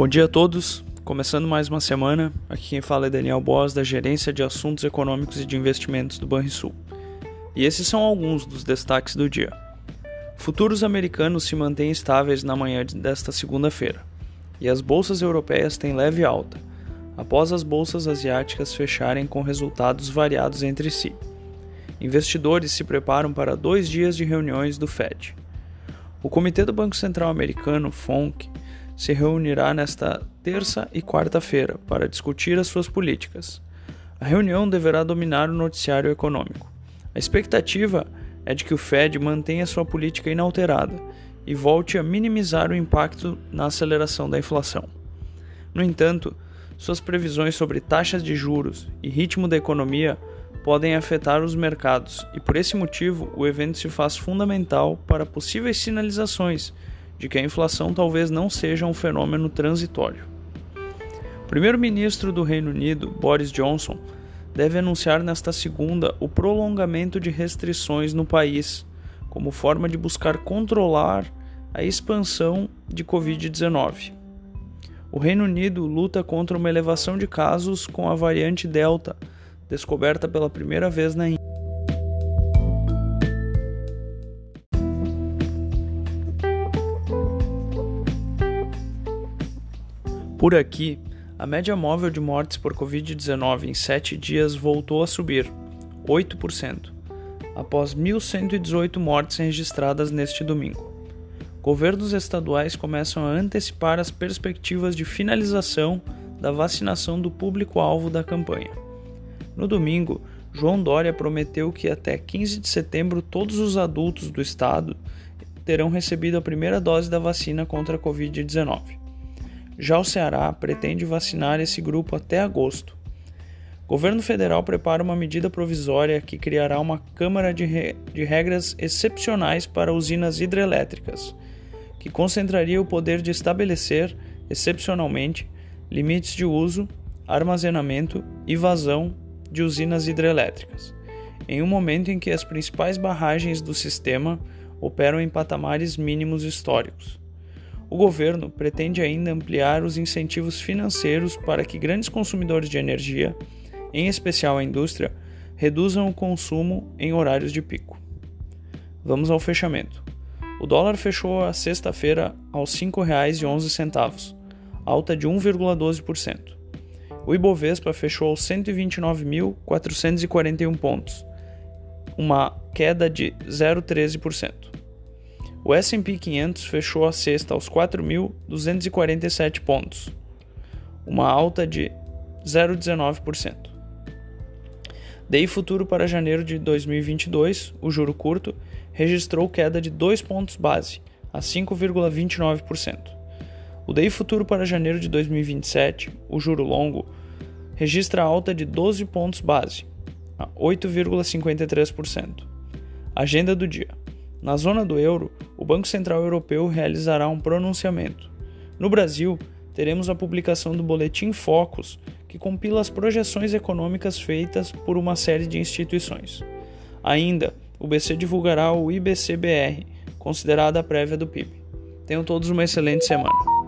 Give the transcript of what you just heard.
Bom dia a todos. Começando mais uma semana, aqui quem fala é Daniel Boas, da Gerência de Assuntos Econômicos e de Investimentos do Banrisul. E esses são alguns dos destaques do dia. Futuros americanos se mantêm estáveis na manhã desta segunda-feira, e as bolsas europeias têm leve alta, após as bolsas asiáticas fecharem com resultados variados entre si. Investidores se preparam para dois dias de reuniões do Fed. O Comitê do Banco Central Americano, FONC, se reunirá nesta terça e quarta-feira para discutir as suas políticas. A reunião deverá dominar o noticiário econômico. A expectativa é de que o Fed mantenha sua política inalterada e volte a minimizar o impacto na aceleração da inflação. No entanto, suas previsões sobre taxas de juros e ritmo da economia podem afetar os mercados e, por esse motivo, o evento se faz fundamental para possíveis sinalizações de que a inflação talvez não seja um fenômeno transitório. O primeiro-ministro do Reino Unido, Boris Johnson, deve anunciar nesta segunda o prolongamento de restrições no país, como forma de buscar controlar a expansão de Covid-19. O Reino Unido luta contra uma elevação de casos com a variante Delta descoberta pela primeira vez na Índia. Por aqui, a média móvel de mortes por Covid-19 em 7 dias voltou a subir, 8%, após 1.118 mortes registradas neste domingo. Governos estaduais começam a antecipar as perspectivas de finalização da vacinação do público-alvo da campanha. No domingo, João Dória prometeu que até 15 de setembro todos os adultos do estado terão recebido a primeira dose da vacina contra a Covid-19. Já o Ceará pretende vacinar esse grupo até agosto. Governo federal prepara uma medida provisória que criará uma Câmara de, re... de Regras Excepcionais para usinas hidrelétricas, que concentraria o poder de estabelecer, excepcionalmente, limites de uso, armazenamento e vazão de usinas hidrelétricas, em um momento em que as principais barragens do sistema operam em patamares mínimos históricos. O governo pretende ainda ampliar os incentivos financeiros para que grandes consumidores de energia, em especial a indústria, reduzam o consumo em horários de pico. Vamos ao fechamento. O dólar fechou a sexta-feira aos R$ 5,11, alta de 1,12%. O Ibovespa fechou aos 129.441 pontos, uma queda de 0,13%. O S&P 500 fechou a sexta aos 4.247 pontos, uma alta de 0,19%. DI futuro para janeiro de 2022, o juro curto, registrou queda de 2 pontos base, a 5,29%. O DI futuro para janeiro de 2027, o juro longo, registra alta de 12 pontos base, a 8,53%. Agenda do dia. Na zona do euro, o Banco Central Europeu realizará um pronunciamento. No Brasil, teremos a publicação do boletim Focus, que compila as projeções econômicas feitas por uma série de instituições. Ainda, o BC divulgará o IBCBR, considerada a prévia do PIB. Tenham todos uma excelente semana.